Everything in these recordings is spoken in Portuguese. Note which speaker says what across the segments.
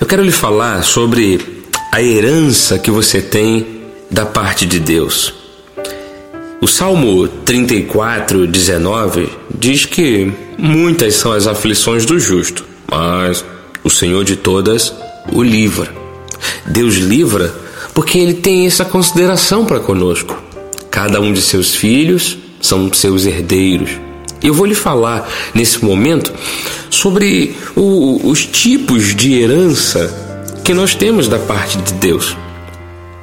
Speaker 1: Eu quero lhe falar sobre a herança que você tem da parte de Deus. O Salmo 34, 19 diz que muitas são as aflições do justo, mas o Senhor de todas o livra. Deus livra porque Ele tem essa consideração para conosco. Cada um de seus filhos são seus herdeiros. Eu vou lhe falar nesse momento sobre o, os tipos de herança que nós temos da parte de Deus.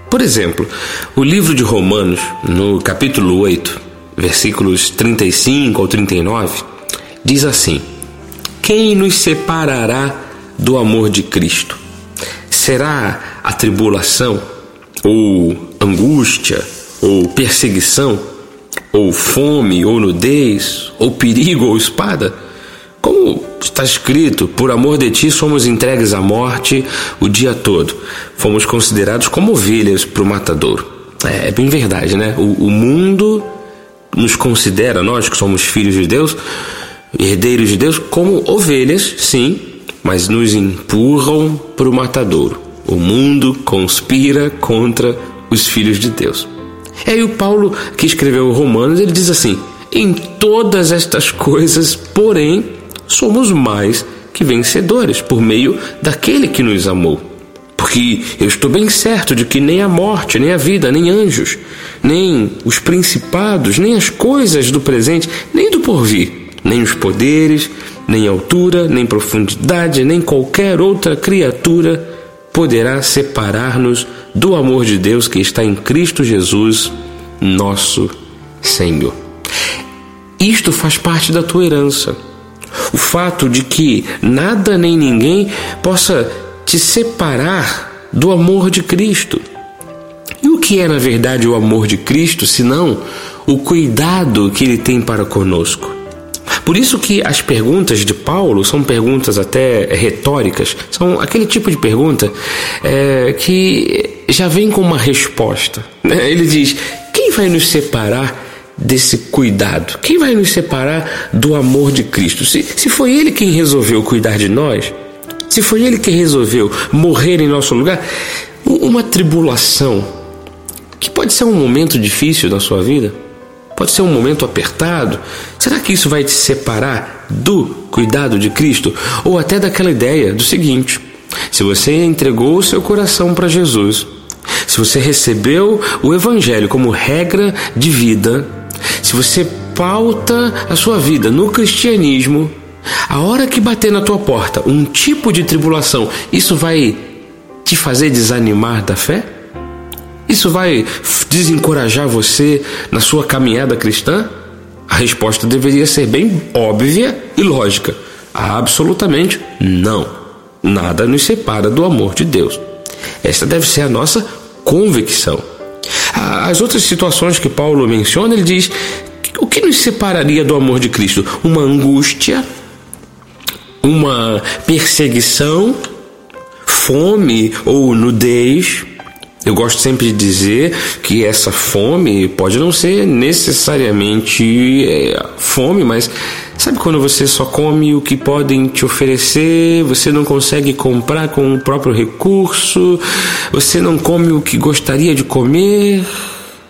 Speaker 1: Por exemplo, o livro de Romanos, no capítulo 8, versículos 35 ao 39, diz assim: Quem nos separará do amor de Cristo? Será a tribulação, ou angústia, ou perseguição? Ou fome, ou nudez, ou perigo, ou espada? Como está escrito, por amor de ti somos entregues à morte o dia todo. Fomos considerados como ovelhas para o matadouro. É, é, bem verdade, né? O, o mundo nos considera, nós que somos filhos de Deus, herdeiros de Deus, como ovelhas, sim, mas nos empurram para o matadouro. O mundo conspira contra os filhos de Deus. E aí o Paulo, que escreveu Romanos, ele diz assim: em todas estas coisas, porém, somos mais que vencedores por meio daquele que nos amou. Porque eu estou bem certo de que nem a morte, nem a vida, nem anjos, nem os principados, nem as coisas do presente, nem do porvir, nem os poderes, nem altura, nem profundidade, nem qualquer outra criatura poderá separar-nos do amor de Deus que está em Cristo Jesus, nosso Senhor. Isto faz parte da tua herança. O fato de que nada nem ninguém possa te separar do amor de Cristo. E o que é, na verdade, o amor de Cristo, senão o cuidado que ele tem para conosco? Por isso que as perguntas de Paulo são perguntas até retóricas, são aquele tipo de pergunta é, que já vem com uma resposta. Né? Ele diz: quem vai nos separar desse cuidado? Quem vai nos separar do amor de Cristo? Se, se foi Ele quem resolveu cuidar de nós, se foi Ele quem resolveu morrer em nosso lugar, uma tribulação, que pode ser um momento difícil da sua vida, Pode ser um momento apertado. Será que isso vai te separar do cuidado de Cristo? Ou até daquela ideia do seguinte: se você entregou o seu coração para Jesus, se você recebeu o Evangelho como regra de vida, se você pauta a sua vida no cristianismo, a hora que bater na tua porta um tipo de tribulação, isso vai te fazer desanimar da fé? Isso vai desencorajar você na sua caminhada cristã? A resposta deveria ser bem óbvia e lógica. Absolutamente não. Nada nos separa do amor de Deus. Esta deve ser a nossa convicção. As outras situações que Paulo menciona, ele diz: o que nos separaria do amor de Cristo? Uma angústia, uma perseguição, fome ou nudez eu gosto sempre de dizer que essa fome pode não ser necessariamente é, fome, mas sabe quando você só come o que podem te oferecer, você não consegue comprar com o próprio recurso, você não come o que gostaria de comer?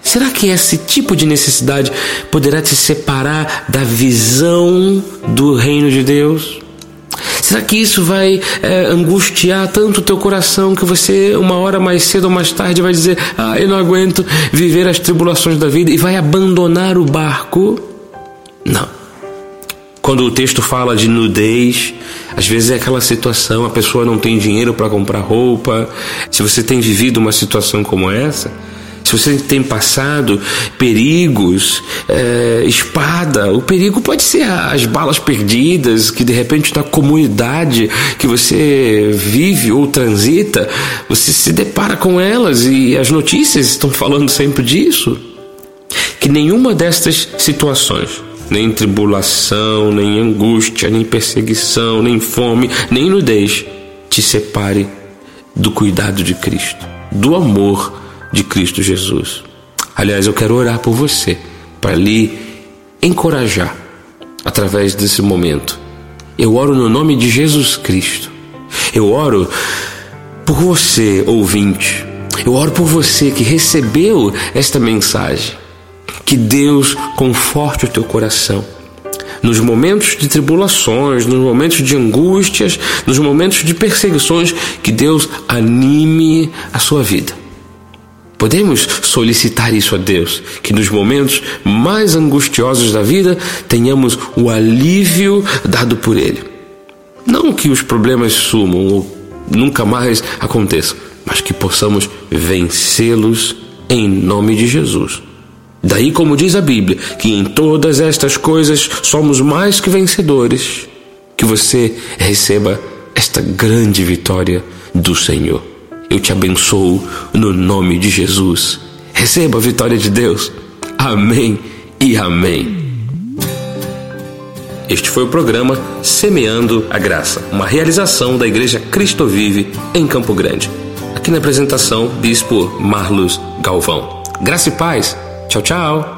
Speaker 1: Será que esse tipo de necessidade poderá te separar da visão do reino de Deus? Será que isso vai é, angustiar tanto o teu coração que você, uma hora mais cedo ou mais tarde, vai dizer: Ah, eu não aguento viver as tribulações da vida e vai abandonar o barco? Não. Quando o texto fala de nudez, às vezes é aquela situação, a pessoa não tem dinheiro para comprar roupa. Se você tem vivido uma situação como essa, se você tem passado perigos, é, espada, o perigo pode ser as balas perdidas, que de repente na comunidade que você vive ou transita, você se depara com elas e as notícias estão falando sempre disso. Que nenhuma destas situações, nem tribulação, nem angústia, nem perseguição, nem fome, nem nudez, te separe do cuidado de Cristo, do amor de Cristo Jesus. Aliás, eu quero orar por você, para lhe encorajar através desse momento. Eu oro no nome de Jesus Cristo. Eu oro por você, ouvinte. Eu oro por você que recebeu esta mensagem. Que Deus conforte o teu coração. Nos momentos de tribulações, nos momentos de angústias, nos momentos de perseguições, que Deus anime a sua vida. Podemos solicitar isso a Deus, que nos momentos mais angustiosos da vida tenhamos o alívio dado por Ele. Não que os problemas sumam ou nunca mais aconteçam, mas que possamos vencê-los em nome de Jesus. Daí, como diz a Bíblia, que em todas estas coisas somos mais que vencedores, que você receba esta grande vitória do Senhor. Eu te abençoo no nome de Jesus. Receba a vitória de Deus. Amém e amém. Este foi o programa Semeando a Graça, uma realização da Igreja Cristo Vive em Campo Grande. Aqui na apresentação, Bispo Marlos Galvão. Graça e paz. Tchau, tchau.